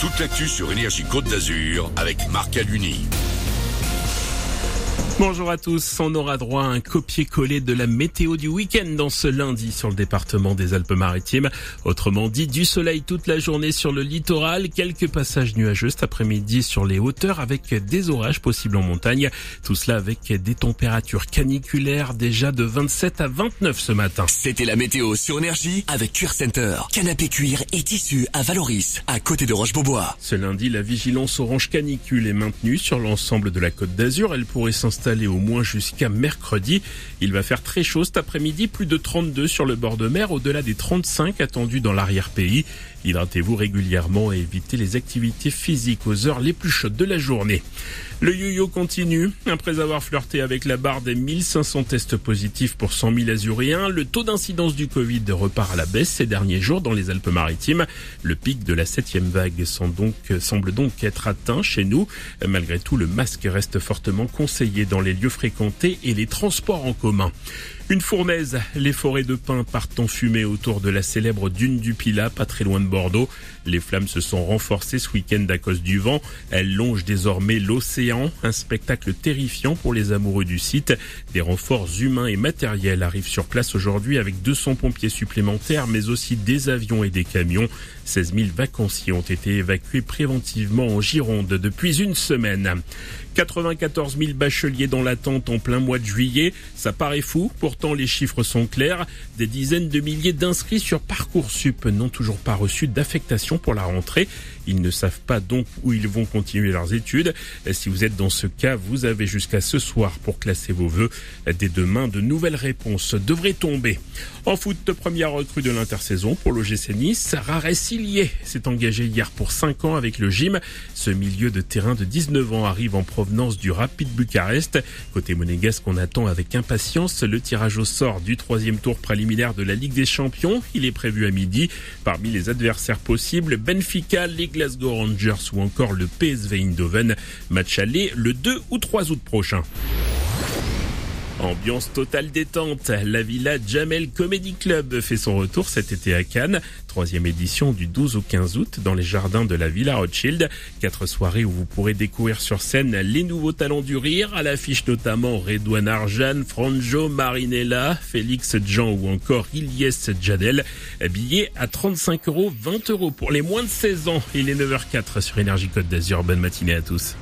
toute l'actu sur Énergie Côte d'Azur avec Marc Aluni. Bonjour à tous, on aura droit à un copier-coller de la météo du week-end dans ce lundi sur le département des Alpes-Maritimes. Autrement dit, du soleil toute la journée sur le littoral, quelques passages nuageux cet après-midi sur les hauteurs avec des orages possibles en montagne. Tout cela avec des températures caniculaires déjà de 27 à 29 ce matin. C'était la météo sur Énergie avec Cuir Center. Canapé cuir et tissu à Valoris, à côté de Roche-Beaubois. Ce lundi, la vigilance orange canicule est maintenue sur l'ensemble de la côte d'Azur. Elle pourrait s'installer au moins jusqu'à mercredi. Il va faire très chaud cet après-midi, plus de 32 sur le bord de mer, au-delà des 35 attendus dans l'arrière-pays. Hydratez-vous régulièrement et évitez les activités physiques aux heures les plus chaudes de la journée. Le yo-yo continue. Après avoir flirté avec la barre des 1500 tests positifs pour 100 000 Azuréens, le taux d'incidence du Covid repart à la baisse ces derniers jours dans les Alpes-Maritimes. Le pic de la septième vague semble donc être atteint chez nous. Malgré tout, le masque reste fortement conseillé dans les lieux fréquentés et les transports en commun. Une fournaise, les forêts de pins partent en fumée autour de la célèbre dune du Pilat, pas très loin de Bordeaux. Les flammes se sont renforcées ce week-end à cause du vent. Elles longent désormais l'océan, un spectacle terrifiant pour les amoureux du site. Des renforts humains et matériels arrivent sur place aujourd'hui avec 200 pompiers supplémentaires, mais aussi des avions et des camions. 16 000 vacanciers ont été évacués préventivement en Gironde depuis une semaine. 94 000 bacheliers dans l'attente en plein mois de juillet. Ça paraît fou, les chiffres sont clairs. Des dizaines de milliers d'inscrits sur Parcoursup n'ont toujours pas reçu d'affectation pour la rentrée. Ils ne savent pas donc où ils vont continuer leurs études. Si vous êtes dans ce cas, vous avez jusqu'à ce soir pour classer vos vœux. Dès demain, de nouvelles réponses devraient tomber. En foot, première recrue de l'intersaison pour l'OGC Nice. Raré Sillier s'est engagé hier pour 5 ans avec le gym. Ce milieu de terrain de 19 ans arrive en provenance du Rapid Bucarest. Côté monégasque, on attend avec impatience le au sort du troisième tour préliminaire de la Ligue des Champions. Il est prévu à midi. Parmi les adversaires possibles, Benfica, les Glasgow Rangers ou encore le PSV Eindhoven. Match aller le 2 ou 3 août prochain. Ambiance totale détente. La Villa Jamel Comedy Club fait son retour cet été à Cannes. Troisième édition du 12 au 15 août dans les jardins de la Villa Rothschild. Quatre soirées où vous pourrez découvrir sur scène les nouveaux talents du rire. À l'affiche notamment Redouane Arjan, Franjo Marinella, Félix Jean ou encore Ilyes Jadel. Billets à 35 euros, 20 euros pour les moins de 16 ans. Il est 9h04 sur Énergie Côte d'Azur. Bonne matinée à tous.